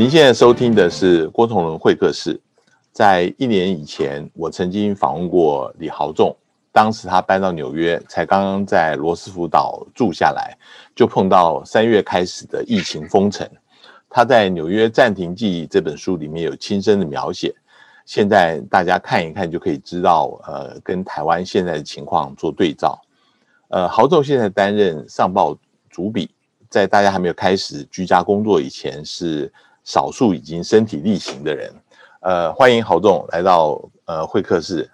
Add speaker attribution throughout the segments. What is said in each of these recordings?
Speaker 1: 您现在收听的是郭同伦会客室。在一年以前，我曾经访问过李豪仲，当时他搬到纽约，才刚刚在罗斯福岛住下来，就碰到三月开始的疫情封城。他在《纽约暂停记》这本书里面有亲身的描写，现在大家看一看就可以知道，呃，跟台湾现在的情况做对照。呃，豪仲现在担任上报主笔，在大家还没有开始居家工作以前，是少数已经身体力行的人。呃，欢迎豪总来到呃会客室。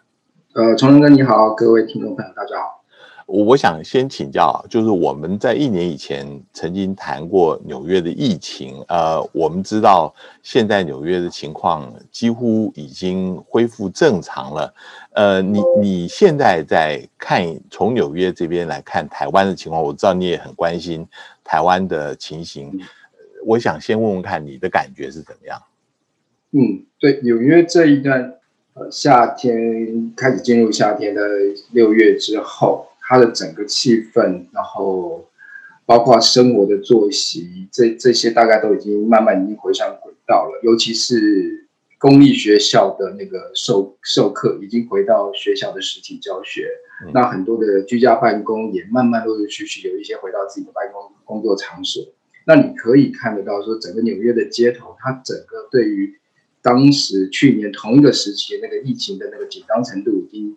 Speaker 2: 呃，崇仁哥你好，各位听众朋友大家好。
Speaker 1: 我想先请教，就是我们在一年以前曾经谈过纽约的疫情。呃，我们知道现在纽约的情况几乎已经恢复正常了。呃，你你现在在看从纽约这边来看台湾的情况，我知道你也很关心台湾的情形。我想先问问看你的感觉是怎么样。
Speaker 2: 嗯，对，纽约这一段，呃，夏天开始进入夏天的六月之后，它的整个气氛，然后包括生活的作息，这这些大概都已经慢慢已经回上轨道了。尤其是公立学校的那个授授课，已经回到学校的实体教学。那很多的居家办公也慢慢陆陆续续有一些回到自己的办公工作场所。那你可以看得到，说整个纽约的街头，它整个对于当时去年同一个时期那个疫情的那个紧张程度已经，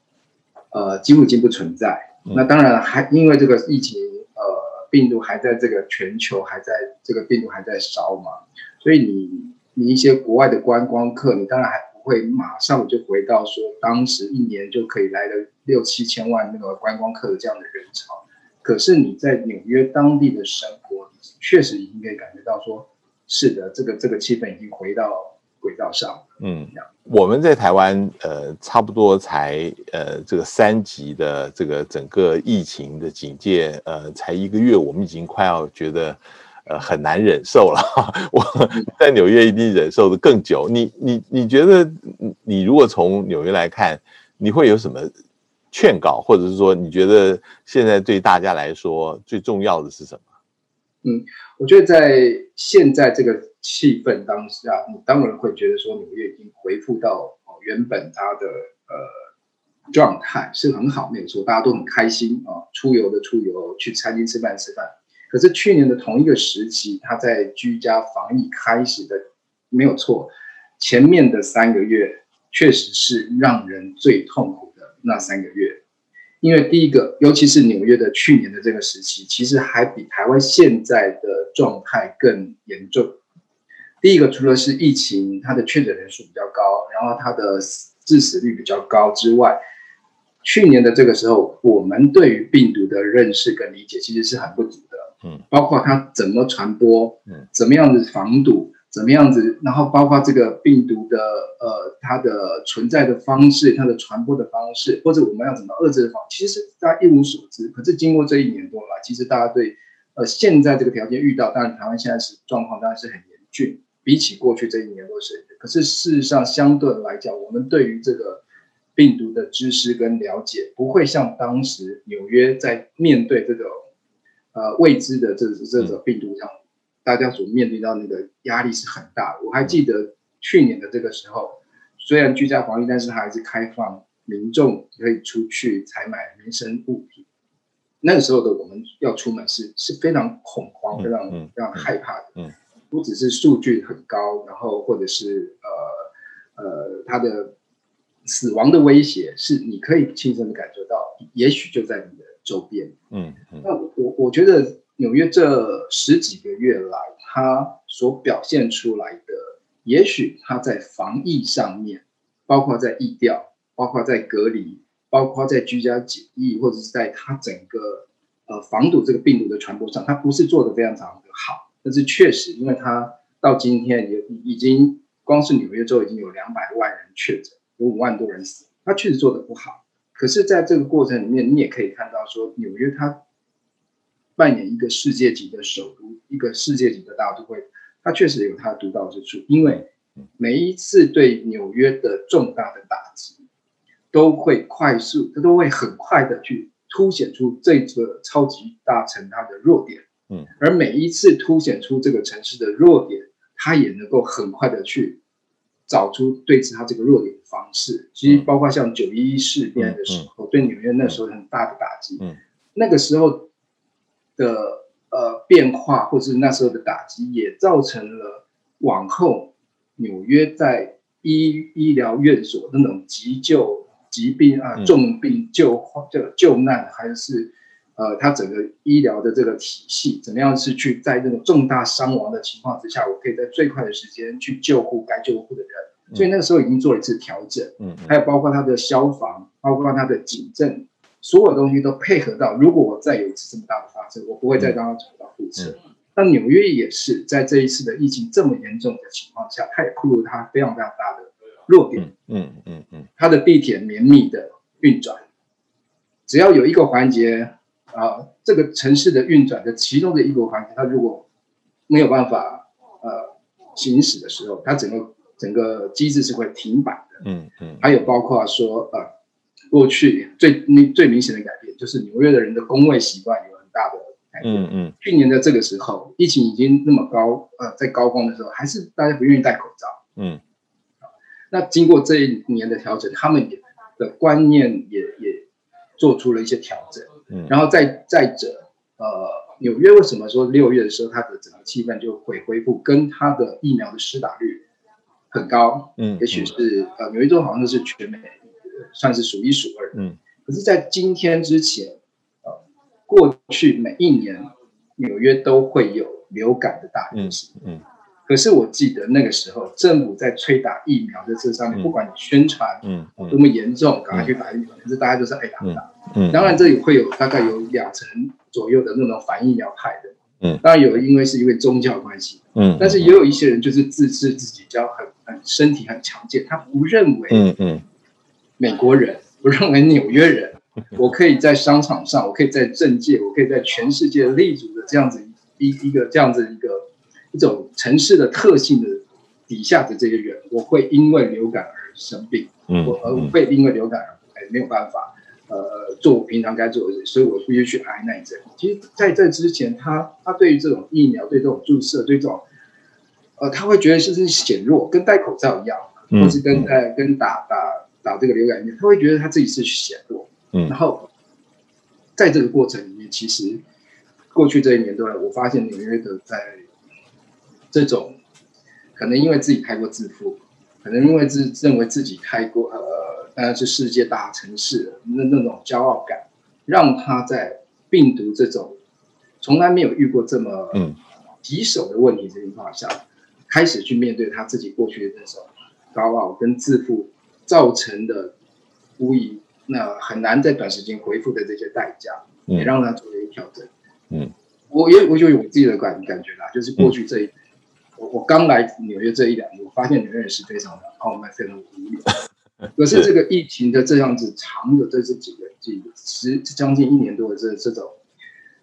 Speaker 2: 呃，几乎已经不存在。那当然还因为这个疫情，呃，病毒还在这个全球还在这个病毒还在烧嘛，所以你你一些国外的观光客，你当然还不会马上就回到说当时一年就可以来了六七千万那个观光客的这样的人潮。可是你在纽约当地的生活，确实已经可以感觉到说，是的，这个这个气氛已经回到。轨道上，嗯，
Speaker 1: 我们在台湾，呃，差不多才呃这个三级的这个整个疫情的警戒，呃，才一个月，我们已经快要觉得呃很难忍受了。我 在纽约一定忍受的更久。你你你觉得，你如果从纽约来看，你会有什么劝告，或者是说，你觉得现在对大家来说最重要的是什么？
Speaker 2: 嗯，我觉得在现在这个气氛当下，你当然会觉得说纽约已经恢复到哦原本它的呃状态是很好，没有错，大家都很开心啊，出游的出游，去餐厅吃饭吃饭。可是去年的同一个时期，他在居家防疫开始的没有错，前面的三个月确实是让人最痛苦的那三个月。因为第一个，尤其是纽约的去年的这个时期，其实还比台湾现在的状态更严重。第一个，除了是疫情，它的确诊人数比较高，然后它的致死率比较高之外，去年的这个时候，我们对于病毒的认识跟理解其实是很不足的。嗯，包括它怎么传播，嗯，怎么样的防堵。怎么样子？然后包括这个病毒的呃，它的存在的方式，它的传播的方式，或者我们要怎么遏制的方，其实大家一无所知。可是经过这一年多了，其实大家对呃现在这个条件遇到，当然台湾现在是状况当然是很严峻，比起过去这一年多是。可是事实上相对来讲，我们对于这个病毒的知识跟了解，不会像当时纽约在面对这种呃未知的这这种病毒这样。大家所面对到那个压力是很大的。我还记得去年的这个时候，虽然居家防疫，但是它还是开放民众可以出去采买民生物品。那个时候的我们要出门是是非常恐慌、非常非常害怕的。嗯，不只是数据很高，然后或者是呃呃，它的死亡的威胁是你可以亲身的感受到，也许就在你的周边。嗯，那我我觉得。纽约这十几个月来，它所表现出来的，也许它在防疫上面，包括在疫调，包括在隔离，包括在居家检疫，或者是在它整个呃防堵这个病毒的传播上，它不是做的非常常的好。但是确实，因为它到今天也已经光是纽约州已经有两百万人确诊，有五万多人死，它确实做的不好。可是，在这个过程里面，你也可以看到说，纽约它。扮演一个世界级的首都，一个世界级的大都会，它确实有它的独到之处。因为每一次对纽约的重大的打击，都会快速，它都会很快的去凸显出这个超级大城它的弱点。嗯，而每一次凸显出这个城市的弱点，他也能够很快的去找出对峙他这个弱点的方式。其实包括像九一一事变的时候，对纽约那时候很大的打击。
Speaker 1: 嗯，
Speaker 2: 那个时候的呃变化，或是那时候的打击，也造成了往后纽约在医医疗院所那种急救疾病啊、重病救这救难，还是。呃，它整个医疗的这个体系怎么样是去在这种重大伤亡的情况之下，我可以在最快的时间去救护该救护的人，所以那个时候已经做了一次调整。嗯，还有包括它的消防，包括它的警政，所有东西都配合到，如果我再有一次这么大的发生，我不会再让它重蹈覆辙。那纽约也是在这一次的疫情这么严重的情况下，它也暴露它非常非常大的弱点。嗯嗯嗯，它的地铁绵密的运转，只要有一个环节。啊，这个城市的运转的其中的一个环节，它如果没有办法呃行驶的时候，它整个整个机制是会停摆的。嗯嗯。还有包括说呃，过去最最明显的改变就是纽约的人的工位习惯有很大的改变。嗯嗯。去年的这个时候，疫情已经那么高，呃，在高峰的时候，还是大家不愿意戴口罩。嗯。那经过这一年的调整，他们也的观念也也做出了一些调整。嗯然后再再者，呃，纽约为什么说六月的时候它的整个气氛就会恢复，跟它的疫苗的施打率很高，嗯，也许是呃纽约州好像是全美算是数一数二，嗯，可是，在今天之前，呃，过去每一年纽约都会有流感的大流行，嗯。可是我记得那个时候，政府在催打疫苗的这上面，不管你宣传嗯多么严重，赶快去打疫苗，可是大家都是爱打打。嗯，当然这里会有大概有两成左右的那种反疫苗派的。嗯，当然有因为是因为宗教关系。嗯，但是也有一些人就是自制自己叫很很身体很强健，他不认为嗯嗯美国人我认为纽约人，我可以在商场上，我可以在政界，我可以在全世界立足的这样子一一个这样子一个。一种城市的特性的底下的这些人，我会因为流感而生病，嗯，我而会因为流感而没有办法，呃，做我平常该做的事，所以我必须去挨那一针。其实在这之前，他他对于这种疫苗、对这种注射、对这种，呃，他会觉得是是显弱，跟戴口罩一样，或是跟在跟打打打这个流感疫苗，他会觉得他自己是显弱，嗯，然后在这个过程里面，其实过去这一年多来，我发现纽约的在这种可能因为自己太过自负，可能因为自认为自己太过呃，当然是世界大城市那那种骄傲感，让他在病毒这种从来没有遇过这么棘手的问题这情况下，开始去面对他自己过去的那种高傲跟自负造成的无疑那很难在短时间恢复的这些代价，也让他做了一调整。嗯，我也我就有我自己的感感觉啦，就是过去这一。我我刚来纽约这一两年，我发现纽约人是非常的傲慢，非常无聊。可是这个疫情的这样子长的这这几个几十将近一年多的这这种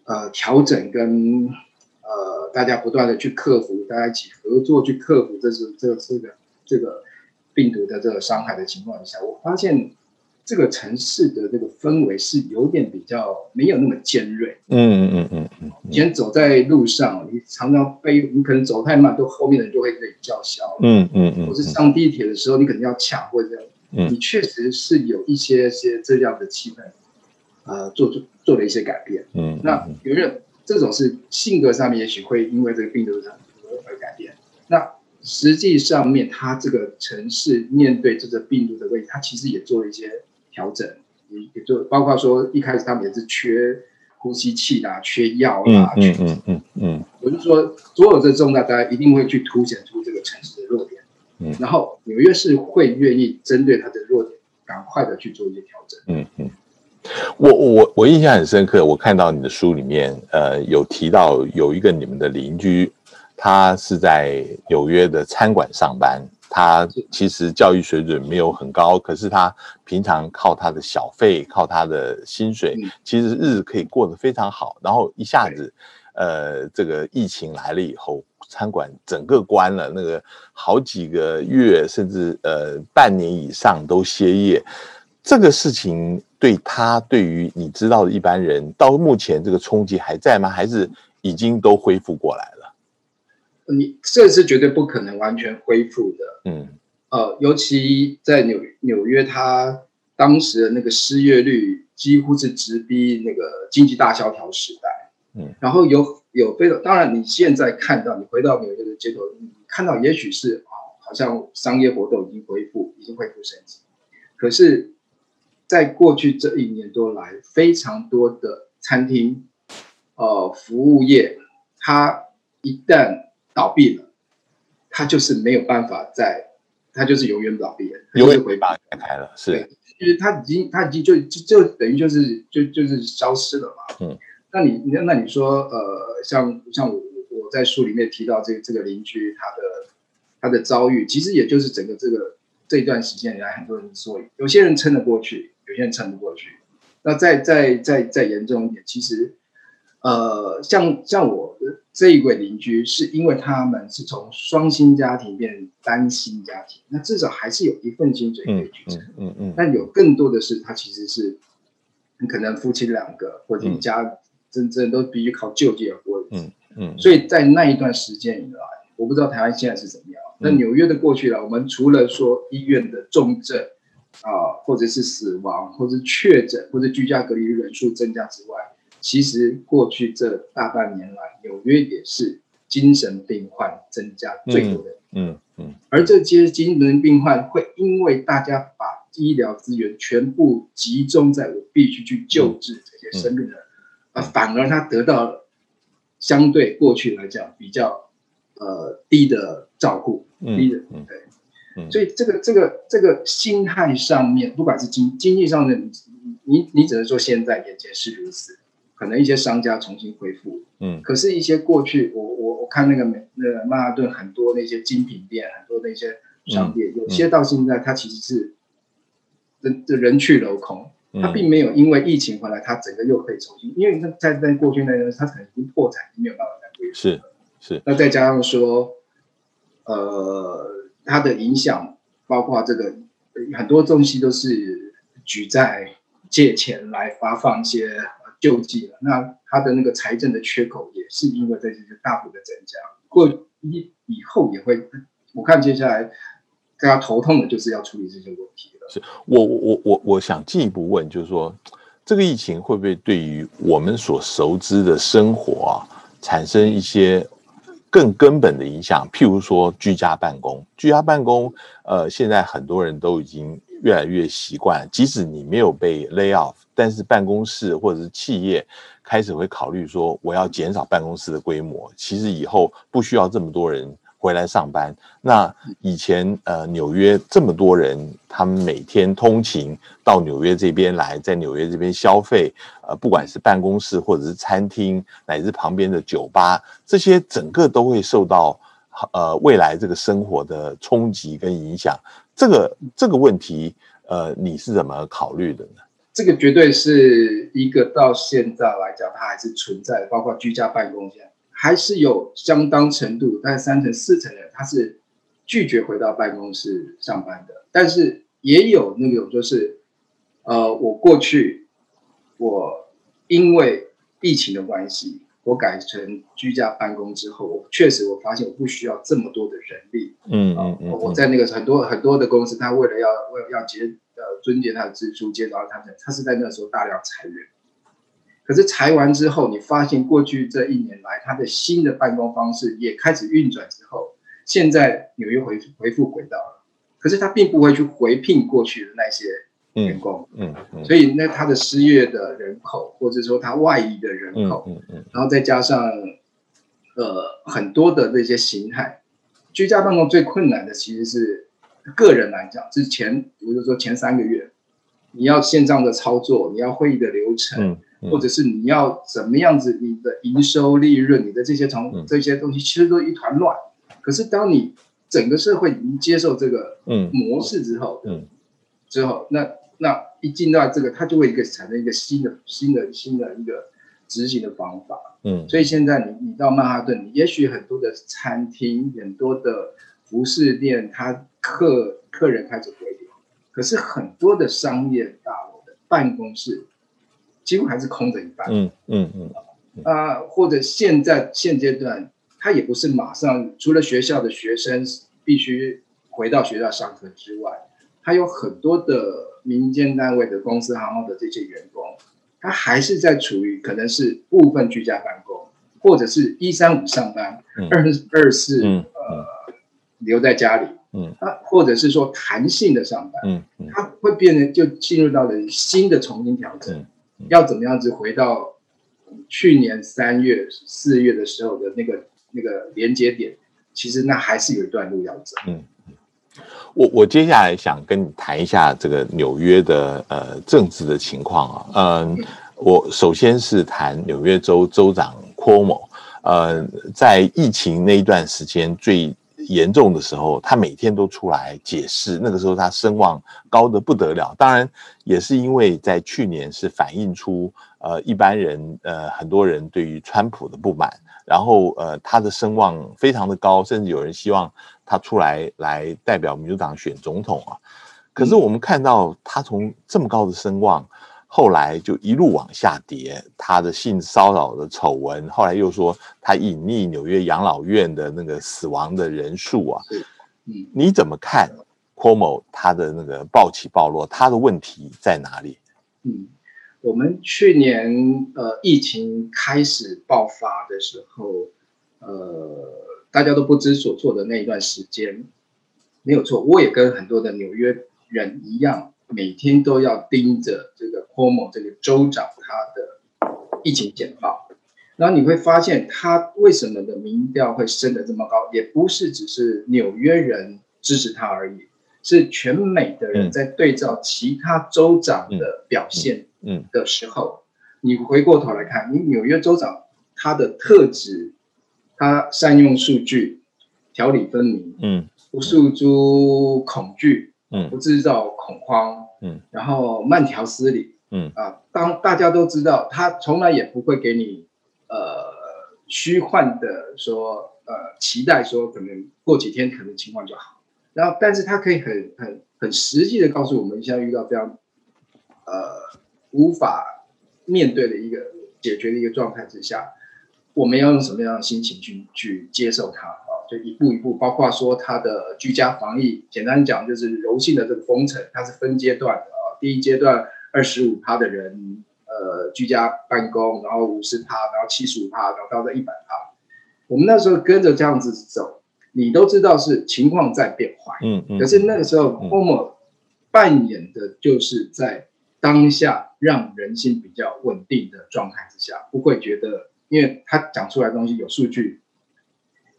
Speaker 2: 呃调整跟呃大家不断的去克服，大家一起合作去克服这是这这个这个病毒的这个伤害的情况下，我发现。这个城市的这个氛围是有点比较没有那么尖锐。嗯嗯嗯嗯。以前走在路上，你常常被你可能走太慢，都后面的人就会给你叫嚣。嗯嗯嗯。或是上地铁的时候，你可能要抢或者嗯，你确实是有一些些这样的气氛，呃，做做做了一些改变。嗯。那有人这种是性格上面也许会因为这个病毒而而改变。那实际上面，它这个城市面对这个病毒的问题，它其实也做了一些。调整，也也就包括说，一开始他们也是缺呼吸器啦，缺药啦，嗯嗯嗯嗯，我就说，所有这重大，大家一定会去凸显出这个城市的弱点，嗯，然后纽约市会愿意针对它的弱点，赶快的去做一些调整，嗯嗯，
Speaker 1: 我我我印象很深刻，我看到你的书里面，呃，有提到有一个你们的邻居，他是在纽约的餐馆上班。他其实教育水准没有很高，可是他平常靠他的小费，靠他的薪水，其实日子可以过得非常好。然后一下子，呃，这个疫情来了以后，餐馆整个关了，那个好几个月甚至呃半年以上都歇业。这个事情对他，对于你知道的一般人，到目前这个冲击还在吗？还是已经都恢复过来了？
Speaker 2: 你这是绝对不可能完全恢复的。
Speaker 1: 嗯
Speaker 2: 呃，尤其在纽纽约，它当时的那个失业率几乎是直逼那个经济大萧条时代。
Speaker 1: 嗯，
Speaker 2: 然后有有非常，当然你现在看到，你回到纽约的街头，你看到也许是啊，好像商业活动已经恢复，已经恢复升级。可是，在过去这一年多来，非常多的餐厅、呃服务业，它一旦倒闭了，他就是没有办法再，他就是永远倒闭了，它
Speaker 1: 永
Speaker 2: 远回
Speaker 1: 远没办法开开了，是
Speaker 2: 对，就是它已经他已经就就就等于就是就就是消失了嘛。
Speaker 1: 嗯，
Speaker 2: 那你那那你说呃，像像我我在书里面提到这这个邻居他的他的遭遇，其实也就是整个这个这一段时间以来，很多人说有些人撑得过去，有些人撑不过去。那再再再再严重一点，其实呃，像像我的这一位邻居，是因为他们是从双薪家庭变成单薪家庭，那至少还是有一份薪水可以
Speaker 1: 嗯
Speaker 2: 去撑。
Speaker 1: 嗯嗯嗯
Speaker 2: 但有更多的是，他其实是可能夫妻两个或者一家真正都必须靠救济而活。
Speaker 1: 嗯嗯，
Speaker 2: 所以在那一段时间以来，我不知道台湾现在是怎么样。那
Speaker 1: 嗯
Speaker 2: 纽约的过去了，我们除了说医院的重症啊、或者是死亡，或者是确诊，或者居家隔离人数增加之外，其实过去这大半年来，纽约也是精神病患增加最多的。
Speaker 1: 嗯嗯。
Speaker 2: 而这些精神病患会因为大家把医疗资源全部集中在我必须去救治这些生病的人，啊、反而他得到了相对过去来讲比较呃低的照顾，低的对，
Speaker 1: 嗯。
Speaker 2: 所以这个这个这个心态上面，不管是经经济上的，你你你只能说现在眼前是如此，可能一些商家重新恢复，
Speaker 1: 嗯。
Speaker 2: 可是，一些过去我我我看那个美那个曼哈顿很多那些精品店，很多那些商店，有些到现在它其实是人人去楼空，它
Speaker 1: 嗯
Speaker 2: 并没有因为疫情回来，它整个又可以重新，因为在在过去那段，它可能已经破产，没有办法再恢复。
Speaker 1: 是是。
Speaker 2: 那再加上说，呃，它的影响包括这个呃很多东西都是举债借钱来发放一些呃救济了，那它的那个财政的缺口也是因为这些大幅的增加，过以以后也会，我看接下来大家头痛的就是要处理这些问题了。
Speaker 1: 是我我我我想进一步问，就是说，这个疫情会不会对于我们所熟知的生活啊，产生一些更根本的影响？譬如说居家办公，居家办公，呃，现在很多人都已经越来越习惯，即使你没有被 lay off，但是办公室或者是企业开始会考虑说，我要减少办公室的规模，其实以后不需要这么多人。回来上班，那以前呃纽约这么多人，他们每天通勤到纽约这边来，在纽约这边消费，呃，不管是办公室或者是餐厅，乃至旁边的酒吧，这些整个都会受到呃未来这个生活的冲击跟影响。这个这个问题，呃，你是怎么考虑的呢？
Speaker 2: 这个绝对是一个到现在来讲，它还是存在的，包括居家办公现在还是有相当程度，大概三成四成的人他是拒绝回到办公室上班的，但是也有那种就是，呃，我过去我因为疫情的关系，我改成居家办公之后，我确实我发现我不需要这么多的人力，
Speaker 1: 嗯
Speaker 2: 啊
Speaker 1: 嗯，嗯，
Speaker 2: 我在那个很多很多的公司，他为了要为了要节呃遵节他的支出，减少他的，他是在那时候大量裁员。可是裁完之后，你发现过去这一年来，他的新的办公方式也开始运转之后，现在纽约回回复轨道了。可是他并不会去回聘过去的那些员
Speaker 1: 嗯
Speaker 2: 工，
Speaker 1: 嗯嗯
Speaker 2: 所以那他的失业的人口，或者说他外移的人
Speaker 1: 嗯
Speaker 2: 口，
Speaker 1: 嗯嗯
Speaker 2: 然后再加上呃很多的这些形态，居家办公最困难的其实是个人来讲，是前比如说前三个月，你要线上的操作，你要会议的流程，
Speaker 1: 嗯嗯，
Speaker 2: 或者是你要怎么样子，你的营收利润，你的这些从、
Speaker 1: 嗯。
Speaker 2: 这些东西其实都一团乱。可是当你整个社会已经接受这个
Speaker 1: 嗯。
Speaker 2: 模式之后，
Speaker 1: 嗯。
Speaker 2: 之后，那那一进到这个，它就会一个产生一个新的新的新的一个执行的方法。
Speaker 1: 嗯，
Speaker 2: 所以现在你你到曼哈顿，你也许很多的餐厅、很多的服饰店，它客客人开始回流，可是很多的商业大楼的办公室几乎还是空着一半。
Speaker 1: 嗯嗯嗯
Speaker 2: 啊、或者现在现阶段它也不是马上除了学校的学生必须回到学校上课之外，还有很多的民间单位的公司行号的这些员工，他还是在处于可能是部分居家办公，或者是一三五上班，二二四呃留在家里，嗯，啊，或者是说弹性的上班，嗯嗯，他会变得就进入到了新的重新调整，要怎么样子回到去年三月四月的时候的那个那个连接点，其实那还是有一段路要走，嗯。
Speaker 1: 我我接下来想跟你谈一下这个纽约的呃政治的情况啊，嗯，我首先是谈纽约州州长 Cuomo，呃，在疫情那一段时间最严重的时候，他每天都出来解释，那个时候他声望高的不得了，当然也是因为在去年是反映出呃一般人呃很多人对于川普的不满。然后，呃，他的声望非常的高，甚至有人希望他出来来代表民主党选总统啊。可是我们看到他从这么高的声望，后来就一路往下跌。他的性骚扰的丑闻，后来又说他隐匿纽约养老院的那个死亡的人数啊。嗯，你怎么看 Cuomo 他的那个暴起暴落？他的问题在哪里？
Speaker 2: 嗯。我们去年呃疫情开始爆发的时候，呃大家都不知所措的那一段时间，没有错，我也跟很多的纽约人一样，每天都要盯着这个 Cuomo 这个州长他的疫情简报，然后你会发现他为什么的民调会升得这么高，也不是只是纽约人支持他而已，是全美的人在对照其他州长的表现。嗯。的时候，你回过头来看，你纽约州长他的特质，他善用数据，条理分明，嗯，不诉诸恐惧，嗯，不制造恐慌，嗯，然后慢条斯理，嗯。啊，当大家都知道，他从来也不会给你呃虚幻的说呃期待说可能过几天可能情况就好，然后但是他可以很很很实际的告诉我们，现在遇到这样呃。无法面对的一个解决的一个状态之下，我们要用什么样的心情去去接受它啊？就一步一步，包括说它的居家防疫，简单讲就是柔性的这个封城，它是分阶段的啊。第一阶段二十五趴的人呃居家办公，然后五十趴，然后七十五趴，然后到这一百趴。我们那时候跟着这样子走，你都知道是情况在变坏，嗯嗯。可是那个时候 o m 扮演的就是在当下。让人心比较稳定的状态之下，不会觉得，因为他讲出来的东西有数据，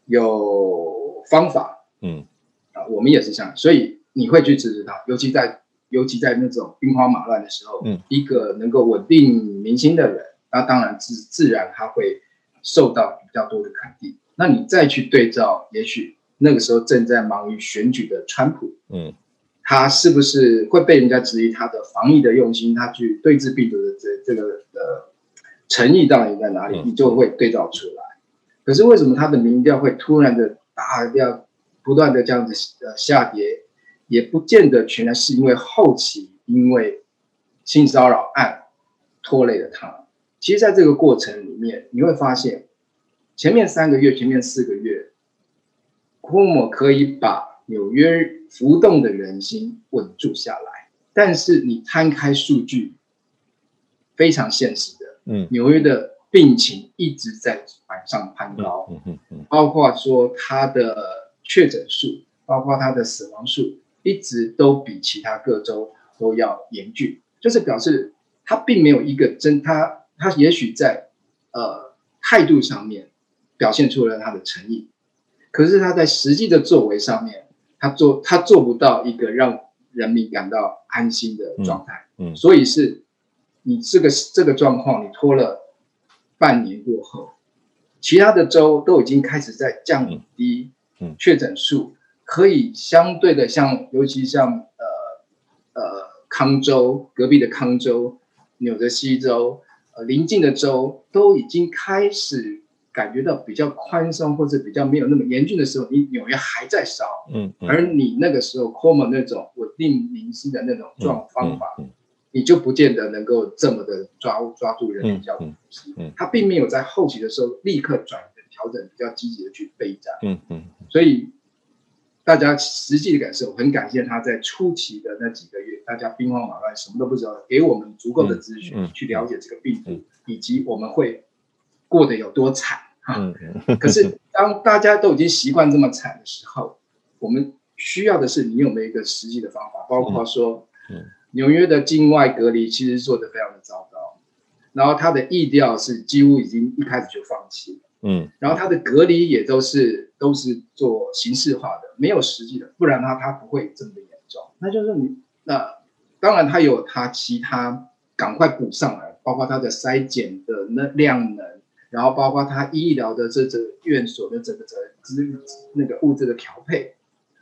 Speaker 2: 有方法，嗯，啊，我们也是这样，所以你会去支持他，尤其在尤其在那种兵荒马乱的时候，嗯，一个能够稳定民心的人，那当然自自然他会受到比较多的肯定。那你再去对照，也许那个时候正在忙于选举的川普，嗯。他是不是会被人家质疑他的防疫的用心？他去对治病毒的这这个呃诚意到底在哪里？你就会对照出来。可是为什么他的民调会突然的大量不断的这样子呃下跌？也不见得全然是因为后期因为性骚扰案拖累了他。其实，在这个过程里面，你会发现前面三个月、前面四个月，库莫可以把纽约。浮动的人心稳住下来，但是你摊开数据，非常现实的，嗯，纽约的病情一直在往上攀高，嗯嗯嗯，包括说它的确诊数，包括它的死亡数，一直都比其他各州都要严峻，就是表示它并没有一个真，它它也许在呃态度上面表现出了它的诚意，可是它在实际的作为上面。他做他做不到一个让人民感到安心的状态，嗯，所以是，你这个这个状况你拖了半年过后，其他的州都已经开始在降低，嗯，确诊数可以相对的像，尤其像呃呃康州隔壁的康州、纽泽西州、呃邻近的州都已经开始。感觉到比较宽松或者比较没有那么严峻的时候，你纽约还在烧，嗯，而你那个时候 c o m 那种稳定民心的那种状方法，你就不见得能够这么的抓抓住人民交通，嗯，他并没有在后期的时候立刻转调整，比较积极的去备战。
Speaker 1: 嗯嗯，
Speaker 2: 所以大家实际的感受，很感谢他在初期的那几个月，大家兵荒马乱，什么都不知道，给我们足够的资讯、
Speaker 1: 嗯嗯
Speaker 2: 去了解这个病毒，
Speaker 1: 嗯
Speaker 2: 以及我们会过得有多惨。
Speaker 1: 嗯嗯
Speaker 2: 可是当大家都已经习惯这么惨的时候，我们需要的是你有没有一个实际的方法，包括说，
Speaker 1: 嗯
Speaker 2: 纽约的境外隔离其实做得非常的糟糕，然后它的意调是几乎已经一开始就放弃了。
Speaker 1: 嗯
Speaker 2: 然后它的隔离也都是都是做形式化的，没有实际的，不然的话它不会这么的严重。那就是你那当然它有它其他赶快补上来，包括它的筛检的那量能，然后包括它医疗的这这院所的这个这资那个物质的调配，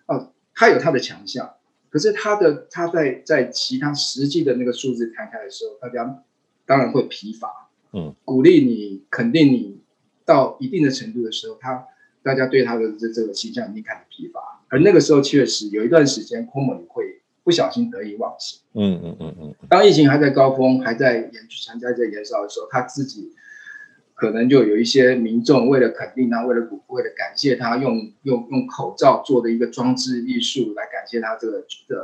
Speaker 2: 哦，它有它的强项。可是他的他在在其他实际的那个数字摊开的时候，大家当然会疲乏。
Speaker 1: 嗯，
Speaker 2: 鼓励你，肯定你到一定的程度的时候，他大家对他的这这个形象已经开始疲乏。而那个时候确实有一段时间空猛会不小心得意忘形。
Speaker 1: 嗯嗯嗯嗯
Speaker 2: 当疫情还在高峰，还在延续还在在延烧的时候，他自己可能就有一些民众为了肯定他，为了鼓为了感谢他，用用用口罩做的一个装置艺术来感谢他这个的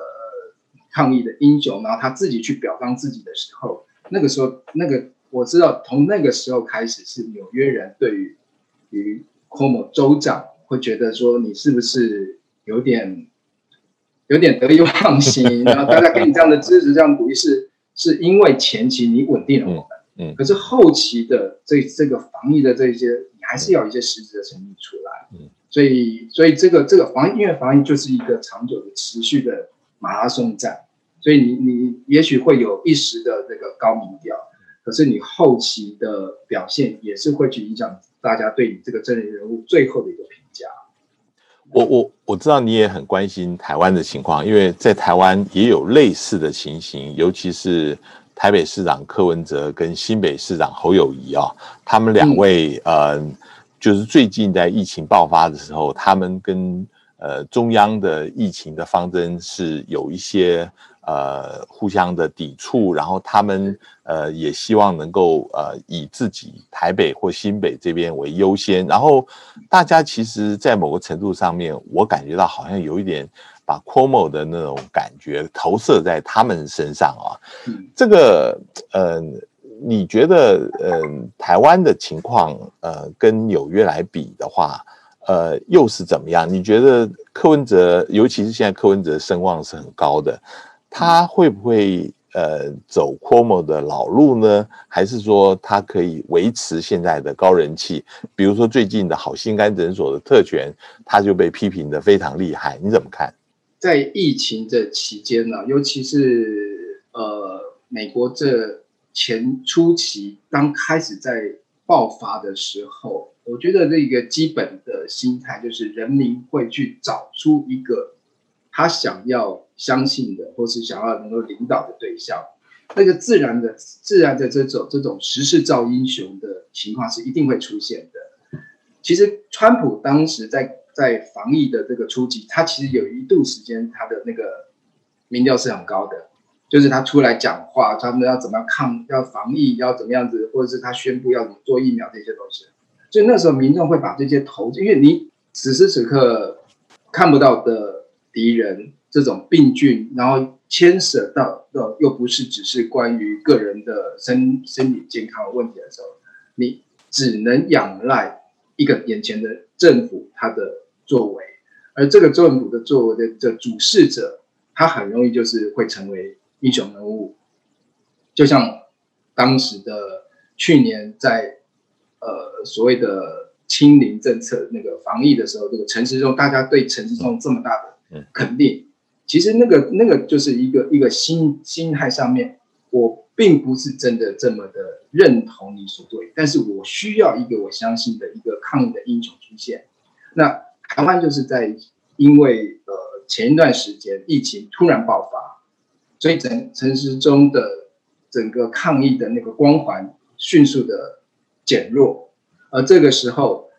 Speaker 2: 抗疫的英雄，然后他自己去表彰自己的时候，那个时候那个我知道，从那个时候开始，是纽约人对于于 c o m o 州长会觉得说你是不是有点有点得意忘形，然后大家给你这样的支持、这样鼓励，是是因为前期你稳定了我们，
Speaker 1: 嗯。嗯
Speaker 2: 可是后期的这这个防疫的这些，你还是要有一些实质的成绩出来，
Speaker 1: 嗯，
Speaker 2: 所以所以这个这个防疫，因为防疫就是一个长久的、持续的马拉松战，所以你你也许会有一时的这个高民调，可是你后期的表现也是会去影响大家对你这个真人人物最后的一个评价。
Speaker 1: 我我我知道你也很关心台湾的情况，因为在台湾也有类似的情形，尤其是台北市长柯文哲跟新北市长侯友谊啊，他们两位、呃，就是最近在疫情爆发的时候，他们跟呃中央的疫情的方针是有一些呃互相的抵触，然后他们呃也希望能够呃以自己台北或新北这边为优先，然后大家其实，在某个程度上面，我感觉到好像有一点把 Cuomo 的那种感觉投射在他们身上啊。
Speaker 2: 嗯，
Speaker 1: 这个呃，你觉得呃台湾的情况呃跟纽约来比的话，呃又是怎么样？你觉得柯文哲，尤其是现在柯文哲声望是很高的，他会不会呃走 Cuomo 的老路呢？还是说他可以维持现在的高人气？比如说最近的好心肝诊所的特权，他就被批评的非常厉害，你怎么看？
Speaker 2: 在疫情这期间呢，尤其是呃美国这前初期刚开始在爆发的时候，我觉得这个基本的心态就是人民会去找出一个他想要相信的，或是想要能够领导的对象。那个自然的、自然的这种这种时势造英雄的情况是一定会出现的。其实川普当时在在防疫的这个初期，他其实有一度时间他的那个民调是很高的，就是他出来讲话，他们要怎么样抗，要防疫，要怎么样子，或者是他宣布要怎么做疫苗这些东西。所以那时候民众会把这些投，因为你此时此刻看不到的敌人这种病菌，然后牵涉到的又不是只是关于个人的身身体健康问题的时候，你只能仰赖一个眼前的政府他的作为，而这个政府的作为的的主事者，他很容易就是会成为英雄人物，就像当时的去年在呃所谓的清零政策那个防疫的时候，这个陈时中，大家对陈时中这么大的肯定，其实那个那个就是一个一个心心态上面，我并不是真的这么的认同你所做，但是我需要一个我相信的一个抗疫的英雄出现。那台湾就是在因为呃前一段时间疫情突然爆发，所以整陈时中的整个抗疫的那个光环迅速的减弱，而这个时候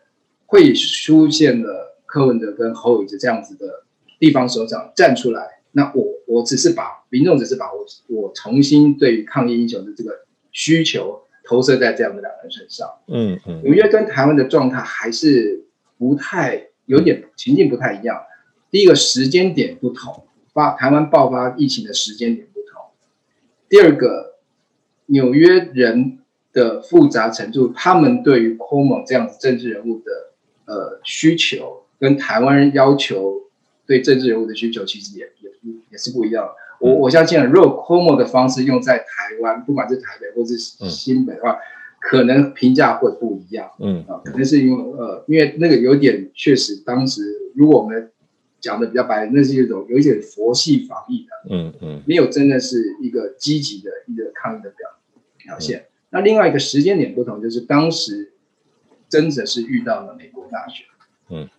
Speaker 2: 会出现了柯文哲跟侯友宜这样子的地方首长站出来，那我我只是把民众只是把我我重新对于抗疫英雄的这个需求投射在这样的两人身上。
Speaker 1: 嗯嗯，
Speaker 2: 纽约跟台湾的状态还是不太有点情境不太一样。第一个时间点不同，发台湾爆发疫情的时间点不同。第二个，纽约人的复杂程度，他们对于 Cuomo 这样子政治人物的呃需求，跟台湾人要求对政治人物的需求，其实也也也是不一样。我我相信，如果 Cuomo 的方式用在台湾，不管是台北或是新北的话，可能评价会不一样。
Speaker 1: 嗯
Speaker 2: 啊，可能是因为呃，因为那个有点确实，当时如果我们讲的比较白，那是一种有一点佛系防疫的，
Speaker 1: 嗯嗯
Speaker 2: 没有真的是一个积极的一个抗疫的表表现。那另外一个时间点不同，就是当时真的是遇到了美国大选，
Speaker 1: 嗯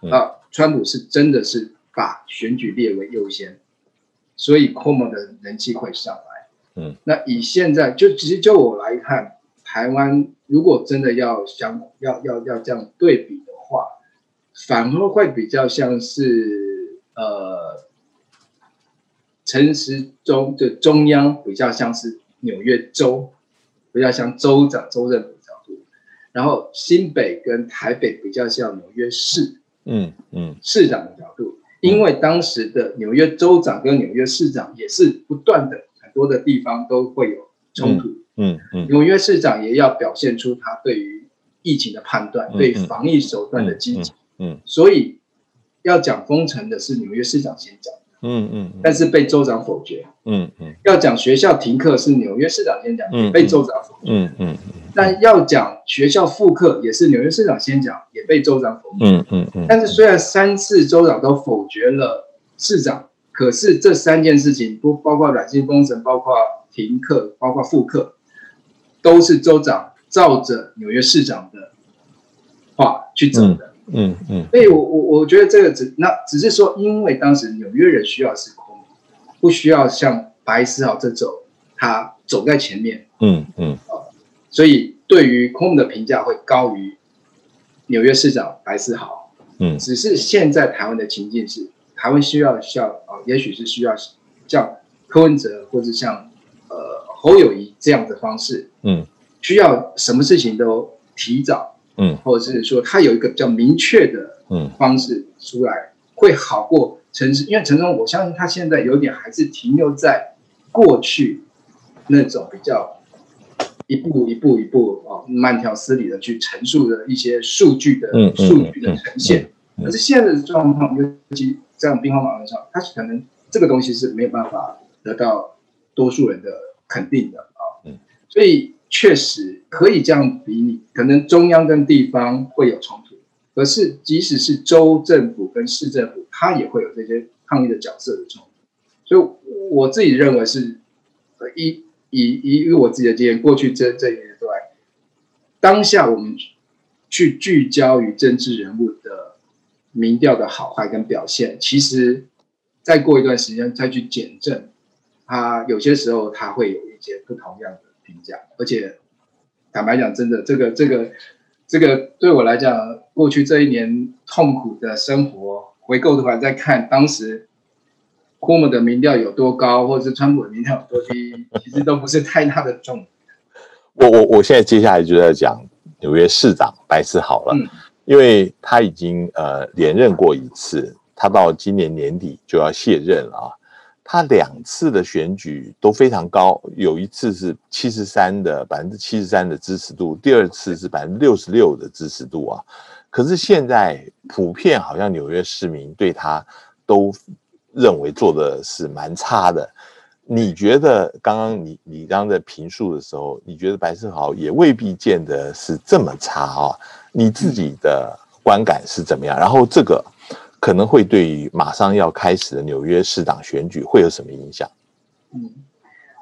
Speaker 1: 嗯
Speaker 2: 啊，川普是真的是把选举列为优先，所以 Cuomo 的人气会上来。
Speaker 1: 嗯，
Speaker 2: 那以现在就其实就我来看，台湾如果真的要相要要要这样对比的话，反而会比较像是呃，陈时中的中央比较像是纽约州，比较像州长州政府角度，然后新北跟台北比较像纽约市。
Speaker 1: 嗯嗯。
Speaker 2: 市长的角度，因为当时的纽约州长跟纽约市长也是不断的很多的地方都会有冲突，
Speaker 1: 嗯嗯
Speaker 2: 纽约市长也要表现出他对于疫情的判断，
Speaker 1: 嗯
Speaker 2: 对防疫手段的积极，
Speaker 1: 嗯
Speaker 2: 所以要讲封城的是纽约市长先讲，
Speaker 1: 嗯嗯
Speaker 2: 但是被州长否决；
Speaker 1: 嗯嗯。
Speaker 2: 要讲学校停课是纽约市长先讲，
Speaker 1: 嗯
Speaker 2: 被州长否决；
Speaker 1: 嗯嗯。
Speaker 2: 但要讲学校复课也是纽约市长先讲，也被州长否决。
Speaker 1: 嗯嗯嗯，
Speaker 2: 但是虽然三次州长都否决了市长，可是这三件事情不包括软性封城，包括停课，包括复课，都是州长照着纽约市长的话去走的。
Speaker 1: 嗯嗯
Speaker 2: 所以我我我觉得这个只那只是说，因为当时纽约人需要是空，不需要像白思豪这种他走在前面，
Speaker 1: 嗯嗯
Speaker 2: 所以对于空的评价会高于纽约市长白思豪。
Speaker 1: 嗯
Speaker 2: 只是现在台湾的情境是，台湾需要像啊、也许是需要像柯文哲或者像呃侯友谊这样的方式，
Speaker 1: 嗯。
Speaker 2: 需要什么事情都提早，
Speaker 1: 嗯。
Speaker 2: 或者是说他有一个比较明确的
Speaker 1: 嗯
Speaker 2: 方式出来，会好过陈时，因为陈忠，我相信他现在有点还是停留在过去那种比较一步一步一步哦慢条斯理的去陈述的一些数据的数据的呈现。可是现在的状况，尤其这样兵荒马乱上，他可能这个东西是没有办法得到多数人的肯定的啊。
Speaker 1: 嗯，
Speaker 2: 所以确实可以这样比拟，可能中央跟地方会有冲突，可是即使是州政府跟市政府，它也会有这些抗议的角色的冲突。所以我自己认为是，呃，以以以我自己的经验，过去这这一年多来，当下我们去聚焦于政治人物的民调的好坏跟表现，其实再过一段时间再去检证，他有些时候他会有一些不同样的评价，而且坦白讲，真的这个这个这个对我来讲，过去这一年痛苦的生活，回过头来再看当时。库姆的民调有多高，或者是川普的民调有多低，其实都不是太大的重点。
Speaker 1: 我我我现在接下来就在讲纽约市长白思豪了，
Speaker 2: 嗯
Speaker 1: 因为他已经呃连任过一次，他到今年年底就要卸任了啊。他两次的选举都非常高，有一次是七十三的百分之七十三的支持度，第二次是百分之六十六的支持度啊。可是现在普遍好像纽约市民对他都认为做的是蛮差的。你觉得刚刚你你刚刚在评述的时候，你觉得白思豪也未必见得是这么差啊？你自己的观感是怎么样？然后这个可能会对于马上要开始的纽约市长选举会有什么影响？
Speaker 2: 嗯，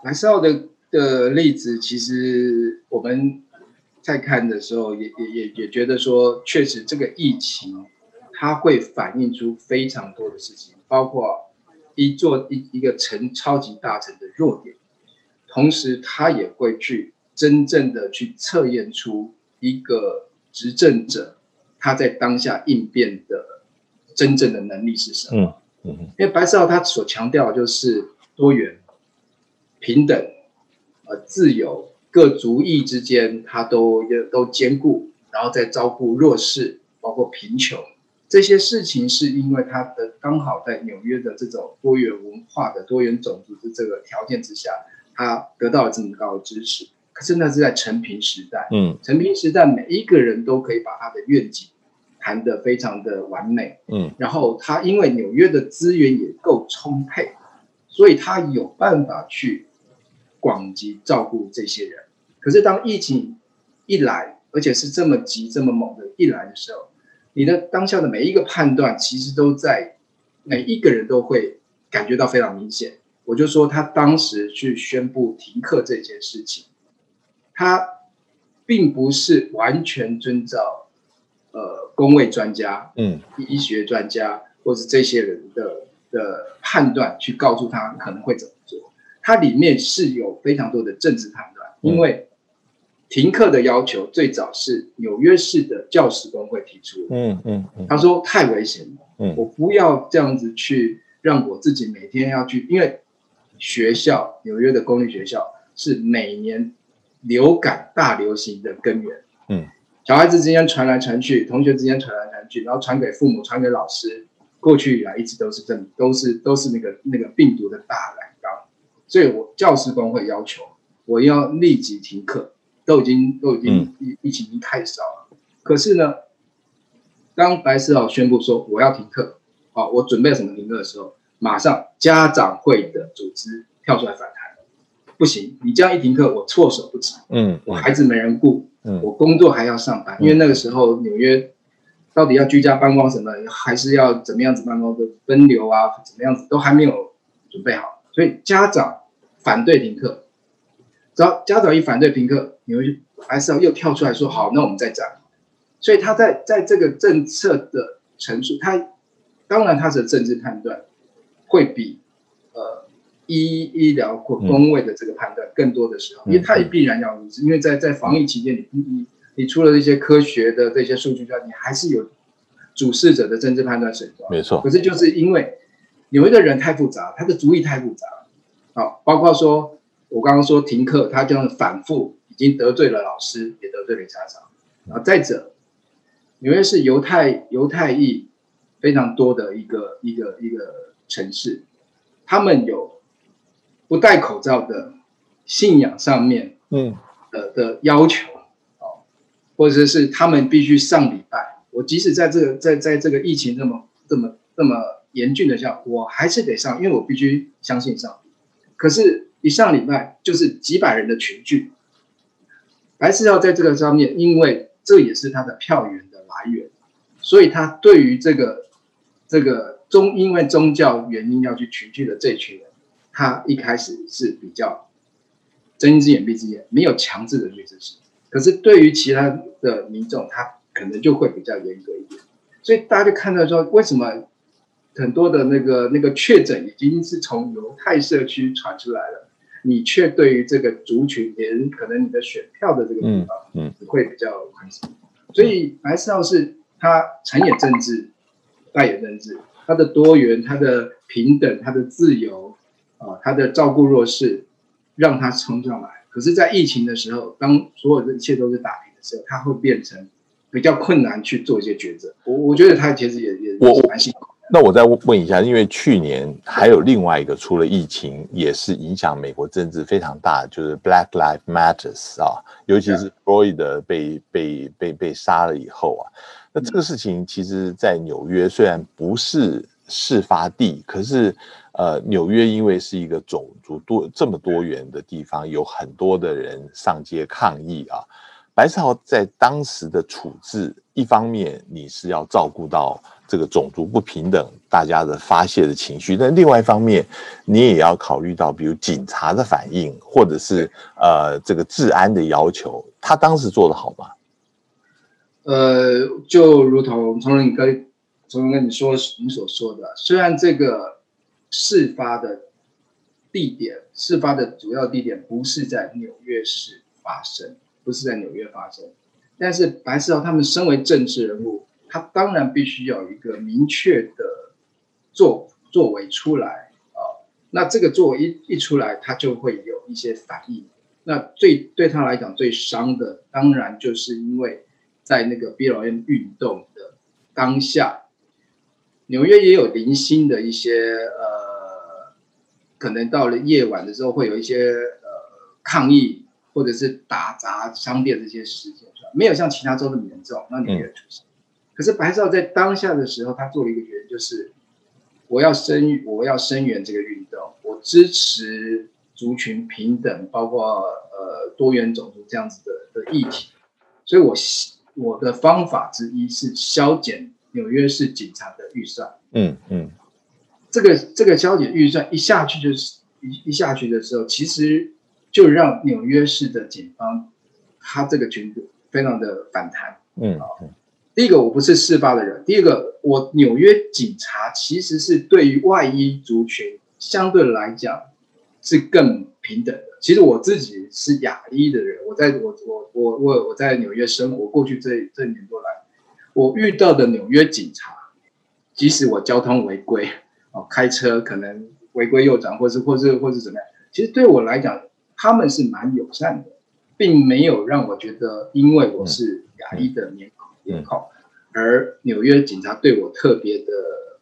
Speaker 2: 蓝思豪的的例子，其实我们在看的时候也，也也也觉得说，确实这个疫情它会反映出非常多的事情，包括一座一一个城超级大城的弱点，同时它也会去真正的去测验出一个执政者他在当下应变的真正的能力是什么。
Speaker 1: 嗯嗯
Speaker 2: 因为白思豪他所强调的就是多元、平等、呃自由、各族裔之间他都都兼顾，然后再照顾弱势，包括贫穷这些事情，是因为他的刚好在纽约的这种多元文化的多元种族的这个条件之下，他得到了这么高的支持。可是那是在陈平时代，
Speaker 1: 嗯
Speaker 2: 陈平时代每一个人都可以把他的愿景谈得非常的完美，
Speaker 1: 嗯
Speaker 2: 然后他因为纽约的资源也够充沛，所以他有办法去广及照顾这些人。可是当疫情一来，而且是这么急、这么猛的一来的时候，你的当下的每一个判断，其实都在每一个人都会感觉到非常明显。我就说他当时去宣布停课这件事情，他并不是完全遵照呃公卫专家
Speaker 1: 嗯。
Speaker 2: 医学专家或是这些人的的判断去告诉他可能会怎么做，它里面是有非常多的政治判断，因为停课的要求最早是纽约市的教师工会提出的，
Speaker 1: 嗯嗯嗯。
Speaker 2: 他说太危险了，
Speaker 1: 嗯。
Speaker 2: 我不要这样子去让我自己每天要去，因为学校纽约的公立学校是每年流感大流行的根源，
Speaker 1: 嗯，
Speaker 2: 小孩子之间传来传去，同学之间传来传去，然后传给父母，传给老师，过去以来一直都是这，都是都是那个那个病毒的大染缸，所以我教师工会要求我要立即停课，都已经都已经疫疫情已经太少了，可是呢，当白思豪宣布说我要停课，好、我准备什么停课的时候，马上家长会的组织跳出来反弹，不行，你这样一停课，我措手不及，
Speaker 1: 嗯
Speaker 2: 我孩子没人顾，
Speaker 1: 嗯。
Speaker 2: 我工作还要上班，因为那个时候纽约到底要居家办公什么，还是要怎么样子办公的分流啊，怎么样子都还没有准备好，所以家长反对停课，只要家长一反对停课，纽约还是要又跳出来说好，那我们再讲。所以他在在这个政策的陈述，他当然他的政治判断会比呃医医疗或工位的这个判断更多的时候，
Speaker 1: 嗯
Speaker 2: 因为他也必然要如此，因为在在防疫期间，你你你你除了一些科学的这些数据之外，你还是有主事者的政治判断水准。
Speaker 1: 没错。
Speaker 2: 可，是就是因为纽约的人太复杂，他的主意太复杂，好，包括说我刚刚说停课，他这样反复已经得罪了老师，也得罪了家长，啊再者，纽约是犹太犹太裔非常多的一个一个一个城市，他们有不戴口罩的信仰上面
Speaker 1: 嗯
Speaker 2: 的的要求，哦，或者是他们必须上礼拜。我即使在这个在在这个疫情这么这么这么严峻的下，我还是得上，因为我必须相信上帝。可是，一上礼拜就是几百人的群聚，还是要在这个上面，因为这也是他的票源的来源，所以他对于这个这个宗因为宗教原因要去群聚的这群人，他一开始是比较睁一只眼闭一只眼，没有强制的去支持。可是对于其他的民众，他可能就会比较严格一点。所以大家就看到说，为什么很多的那个那个确诊已经是从犹太社区传出来了，你却对于这个族群，连可能你的选票的这个地方，
Speaker 1: 嗯
Speaker 2: 会比较宽松。所以白思豪是他成也政治，败也政治，他的多元、他的平等、他的自由啊、他的照顾弱势，让他冲上来。可是，在疫情的时候，当所有的一切都是打平的时候，他会变成比较困难去做一些抉择。我我觉得他其实也也蛮辛苦。
Speaker 1: 那我再问一下，因为去年还有另外一个除了疫情，也是影响美国政治非常大，就是 Black Lives Matters 啊，尤其是 Floyd 被被被被杀了以后啊，那这个事情其实，在纽约虽然不是事发地，可是呃，纽约因为是一个种族多这么多元的地方，有很多的人上街抗议啊。白思豪在当时的处置，一方面你是要照顾到这个种族不平等大家的发泄的情绪，但另外一方面，你也要考虑到，比如警察的反应，或者是呃这个治安的要求，他当时做的好吗？
Speaker 2: 呃，就如同从你跟从跟你说你所说的，虽然这个事发的地点，事发的主要地点不是在纽约市发生，不是在纽约发生，但是白思豪他们身为政治人物，他当然必须有一个明确的作作为出来啊、那这个作为一一出来，他就会有一些反应。那最对他来讲最伤的，当然就是因为在那个 BLM 运动的当下，纽约也有零星的一些呃，可能到了夜晚的时候会有一些呃抗议或者是打砸商店这些事件，没有像其他州那么严重。那纽约出现，可是白少在当下的时候，他做了一个决定，就是我要声我要声援这个运动，我支持。族群平等，包括呃多元种族这样子的的议题，所以我我的方法之一是削减纽约市警察的预算。嗯嗯，这个这个削减预算一下去就是一一下去的时候，其实就让纽约市的警方他这个群组非常的反弹。嗯啊，第一个我不是事发的人，第二个我纽约警察其实是对于外衣族群相对来讲。是更平等的。其实我自己是亚裔的人，我在我我我我我在纽约生活，过去这这年多来，我遇到的纽约警察，即使我交通违规，哦，开车可能违规右转，或是或是或是怎么样，其实对我来讲，他们是蛮友善的，并没有让我觉得因为我是亚裔的面孔面孔，而纽约警察对我特别的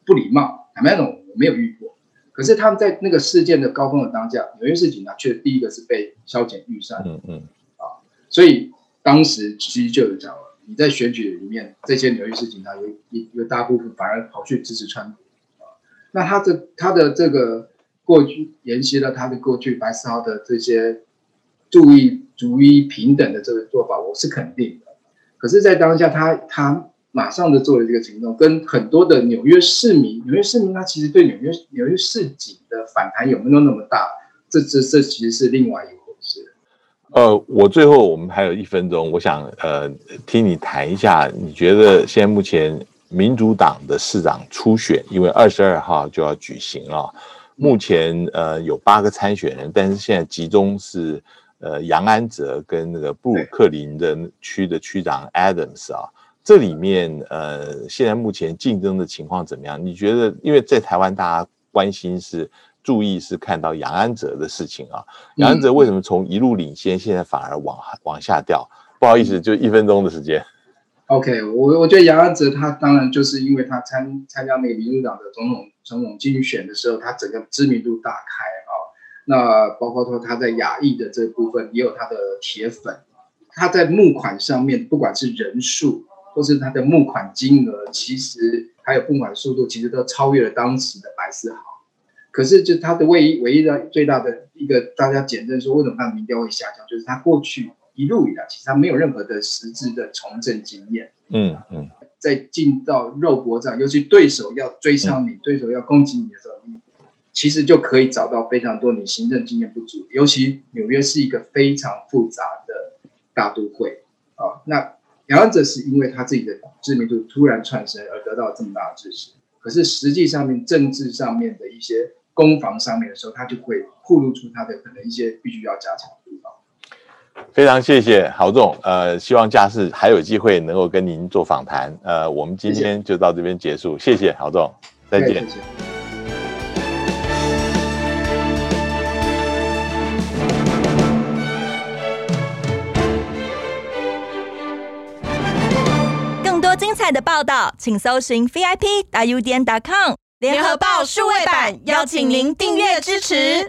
Speaker 2: 不礼貌。坦白讲，我没有遇过。可是他们在那个事件的高峰的当下，纽约市警察却第一个是被削减预算，嗯嗯，啊，所以当时其实就有讲了，你在选举里面，这些纽约市警察有一有大部分反而跑去支持川普，啊，那他的他的这个过去沿袭了他的过去白思豪的这些注意逐一平等的这个做法，我是肯定的。可是，在当下他他。马上的做了这个行动，跟很多的纽约市民，纽约市民他其实对纽约纽约市警的反弹有没有那么大？这这这其实是另外一个。
Speaker 1: 呃，我最后我们还有一分钟，我想呃听你谈一下，你觉得现在目前民主党的市长初选，因为二十二号就要举行了，目前呃有八个参选人，但是现在集中是呃杨安泽跟那个布鲁克林的区的区长 Adams 啊。这里面，呃，现在目前竞争的情况怎么样？你觉得，因为在台湾，大家关心是注意是看到杨安泽的事情啊。杨安泽为什么从一路领先，现在反而往往下掉？不好意思，就一分钟的时间。
Speaker 2: OK，我我觉得杨安泽他当然就是因为他参参加那个民主党的总统总统竞选的时候，他整个知名度大开啊。那包括说他在亚裔的这部分也有他的铁粉，他在募款上面，不管是人数。或是他的募款金额，其实还有募款速度，其实都超越了当时的白思豪。可是，就他的唯一唯一的最大的一个大家检证说，为什么他的民调会下降，就是他过去一路以来，其实他没有任何的实质的从政经验。嗯嗯，在进到肉搏战，尤其对手要追上你，对手要攻击你的时候，你其实就可以找到非常多你行政经验不足。尤其纽约是一个非常复杂的大都会啊，那。杨安泽是因为他自己的知名度突然窜升而得到这么大的支持，可是实际上面政治上面的一些攻防上面的时候，他就会暴露出他的可能一些必须要加强的地方。
Speaker 1: 非常谢谢郝总，呃，希望下次还有机会能够跟您做访谈，呃，我们今天就到这边结束，谢谢郝总，再见。
Speaker 3: 精彩的报道，请搜寻 VIP. 大 U 点 com 联合报数位版，邀请您订阅支持。